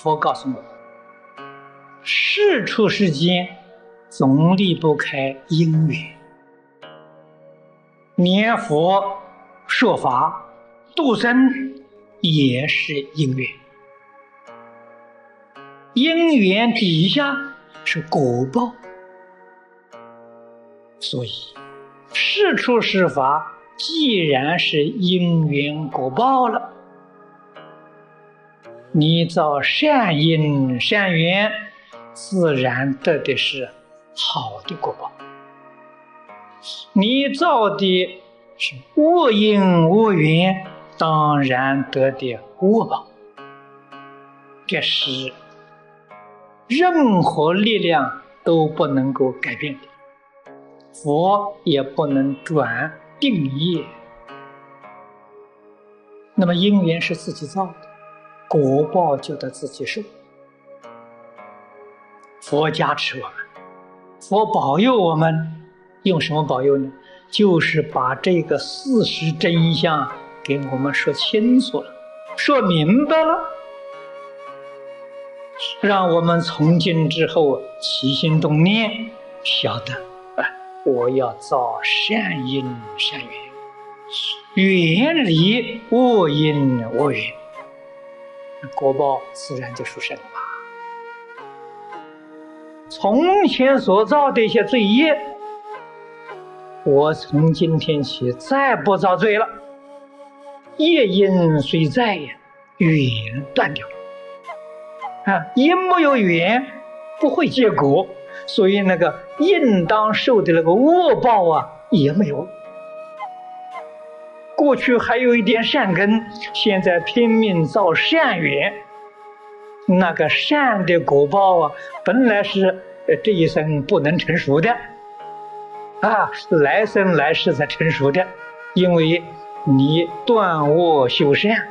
佛告诉我，事出世间总离不开因缘，念佛说法度生也是因缘，因缘底下是果报，所以事出世法既然是因缘果报了。你造善因善缘，自然得的是好的果报；你造的是恶因恶缘，当然得的恶报。这是任何力量都不能够改变的，佛也不能转定业。那么因缘是自己造的。果报就得自己受。佛加持我们，佛保佑我们，用什么保佑呢？就是把这个事实真相给我们说清楚了，说明白了，让我们从今之后起心动念，晓得啊，我要造善因善缘，远离恶因恶缘。果报自然就出生了。从前所造的一些罪业，我从今天起再不造罪了。业因虽在呀，缘断掉了。啊，因没有缘，不会结果，所以那个应当受的那个恶报啊，也没有。过去还有一点善根，现在拼命造善缘，那个善的果报啊，本来是这一生不能成熟的，啊，来生来世才成熟的，因为你断恶修善，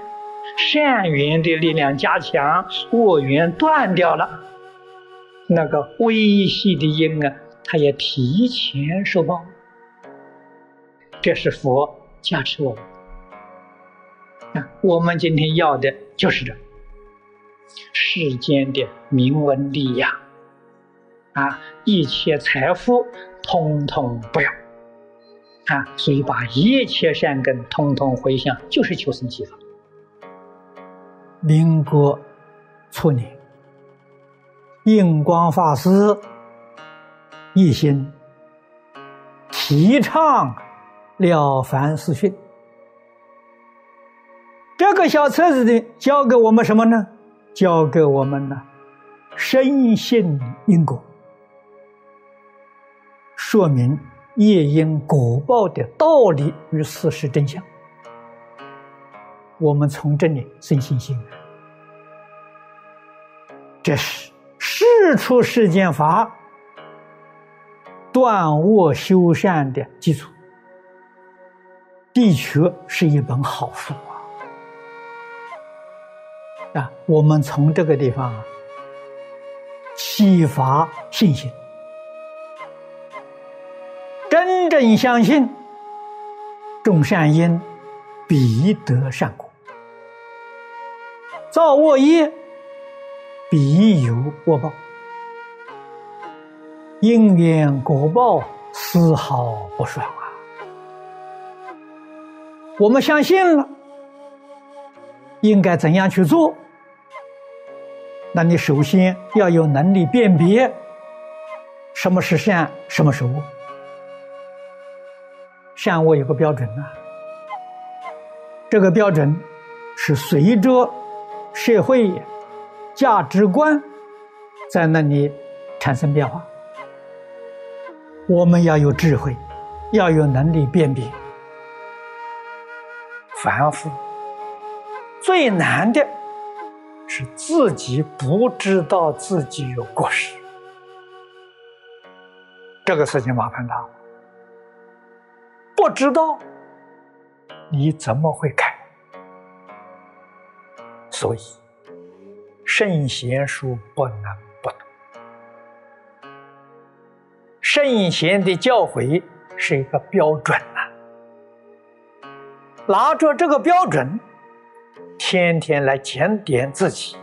善缘的力量加强，恶缘断掉了，那个微细的因啊，它也提前受报，这是佛。加持我们啊！我们今天要的就是这世间的名闻利养啊，一切财富通通不要啊！所以把一切善根通通回向，就是求生极法。民国初年，印光法师一心提倡。了凡四训，这个小册子呢，教给我们什么呢？教给我们呢，深信因果，说明业因果报的道理与事实真相。我们从这里生信心，这是事出世间法断恶修善的基础。的确是一本好书啊！啊，我们从这个地方啊，启发信心，真正相信种善因必得善果，造恶业必有恶报，因缘果报丝毫不爽啊！我们相信了，应该怎样去做？那你首先要有能力辨别什么是善，什么是恶。善恶有个标准呐，这个标准是随着社会价值观在那里产生变化。我们要有智慧，要有能力辨别。凡夫最难的是自己不知道自己有过失，这个事情麻烦大了。不知道你怎么会改？所以圣贤书不能不读，圣贤的教诲是一个标准。拿着这个标准，天天来检点自己，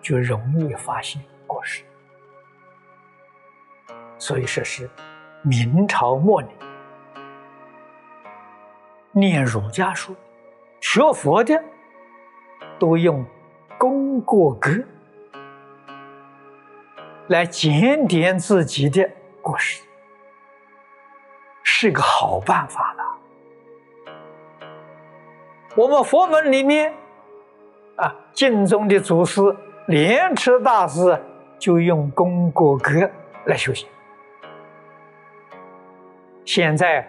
就容易发现过失。所以说是明朝末年念儒家书、学佛的，都用功过格来检点自己的过失，是个好办法。我们佛门里面啊，敬宗的祖师莲池大师就用功过格来修行。现在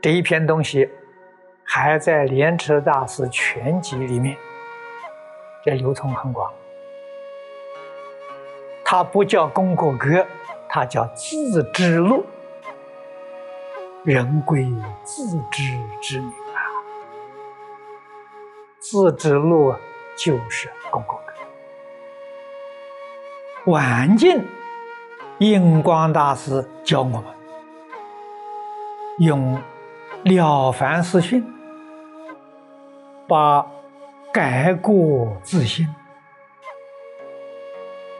这一篇东西还在莲池大师全集里面，这流通很广。它不叫功过格，它叫自知录。人归自知之明，自知路就是公共的。晚境印光大师教我们。用《了凡四训》把改过自新、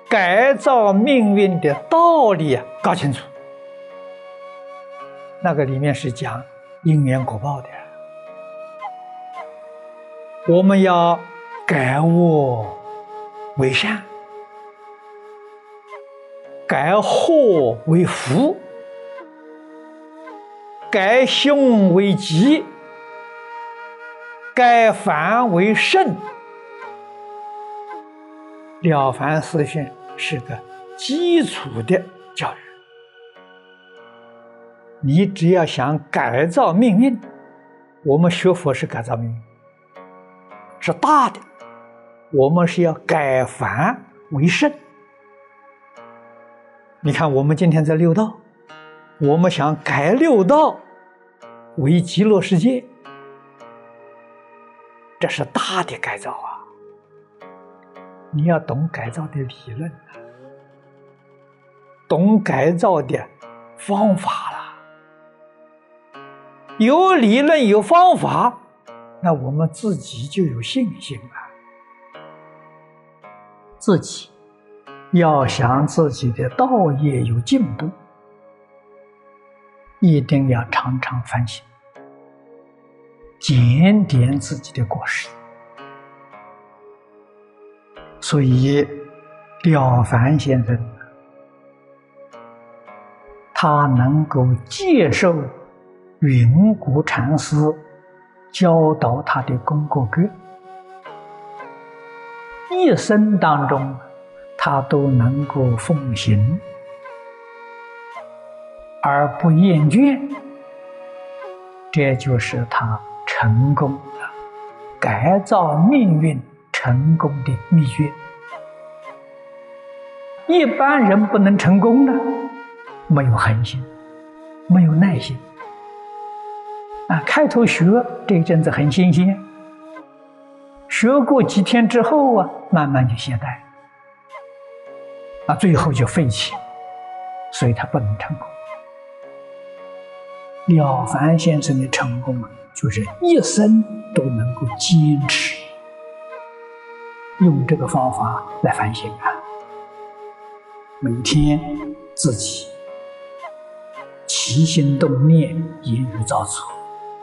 改造命运的道理搞清楚。那个里面是讲因缘果报的，我们要改恶为善，改祸为福。改凶为吉，改凡为圣。了凡四训是个基础的教育。你只要想改造命运，我们学佛是改造命运，是大的。我们是要改凡为圣。你看，我们今天在六道。我们想改六道为极乐世界，这是大的改造啊！你要懂改造的理论，懂改造的方法了。有理论有方法，那我们自己就有信心了。自己要想自己的道业有进步。一定要常常反省，检点自己的过失。所以，了凡先生他能够接受云谷禅师教导他的功过格，一生当中他都能够奉行。而不厌倦，这就是他成功的改造命运成功的秘诀。一般人不能成功的，没有恒心，没有耐心。啊，开头学这一阵子很新鲜，学过几天之后啊，慢慢就懈怠，啊，最后就废弃，所以他不能成功。了凡先生的成功啊，就是一生都能够坚持用这个方法来反省啊。每天自己起心动念、言语造作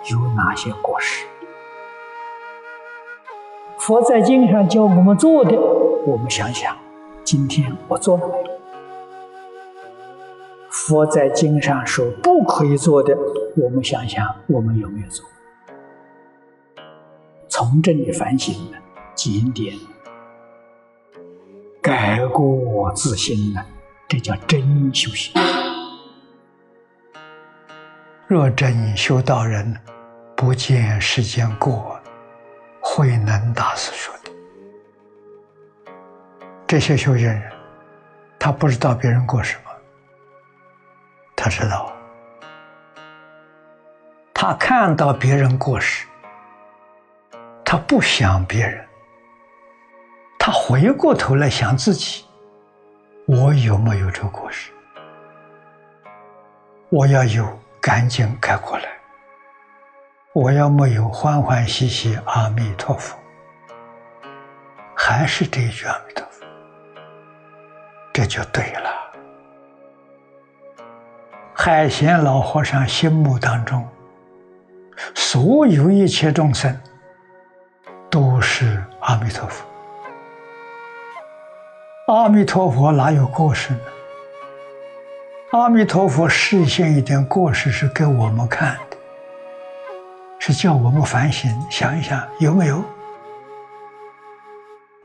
有哪些过失？佛在经上教我们做的，我们想想，今天我做了没有？佛在经上说不可以做的，我们想想，我们有没有做？从这里反省呢，检点，改过自新呢，这叫真修行。若真修道人，不见世间过，慧能大师说的。这些修行人，他不知道别人过什么。他知道，他看到别人过失，他不想别人，他回过头来想自己，我有没有这个过失？我要有，赶紧改过来；我要没有，欢欢喜喜，阿弥陀佛。还是这一句阿弥陀佛。这就对了。海贤老和尚心目当中，所有一切众生都是阿弥陀佛。阿弥陀佛哪有过失呢？阿弥陀佛示现一点过失是给我们看的，是叫我们反省，想一想有没有？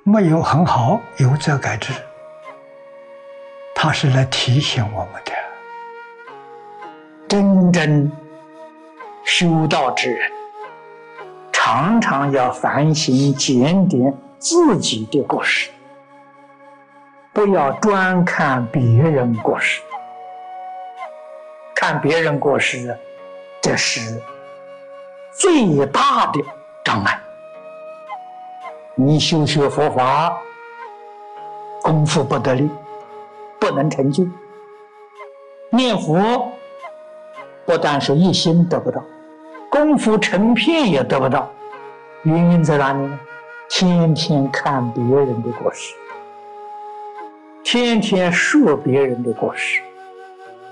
没有很好，有则改之。他是来提醒我们的。真正修道之人，常常要反省检点自己的过失，不要专看别人过失。看别人过失，这是最大的障碍。你修学佛法，功夫不得力，不能成就。念佛不但是一心得不到，功夫成片也得不到。原因在哪里呢？天天看别人的过失，天天说别人的过失，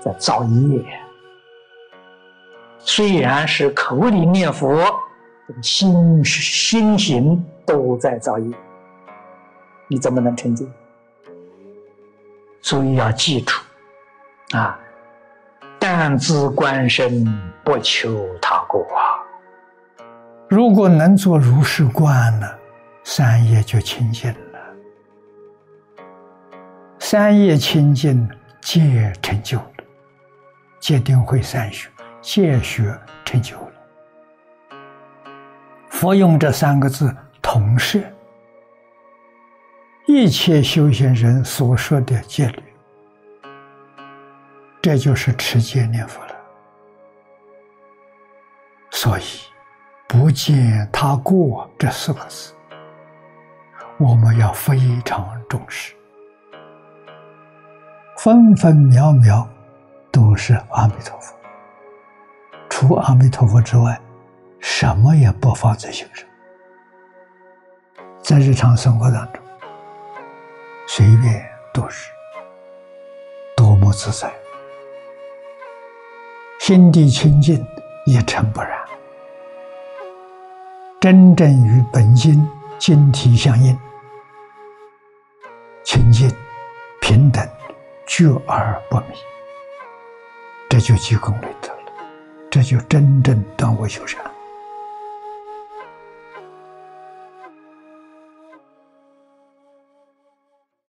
在造业。虽然是口里念佛，心心行都在造业，你怎么能成就？所以要记住，啊，但自观身，不求他过啊。如果能做如是观呢，三业就清净了。三业清净，皆成就了，皆定慧三学。戒学成就了，佛用这三个字统摄一切修行人所说的戒律，这就是持戒念佛了。所以，不见他过这四个字，我们要非常重视，分分秒秒都是阿弥陀佛。除阿弥陀佛之外，什么也不放在心上。在日常生活当中，随便都是多么自在，心地清净，一尘不染，真正与本心晶体相应，清净平等，觉而不迷，这就积功利德。这就真正断我修善。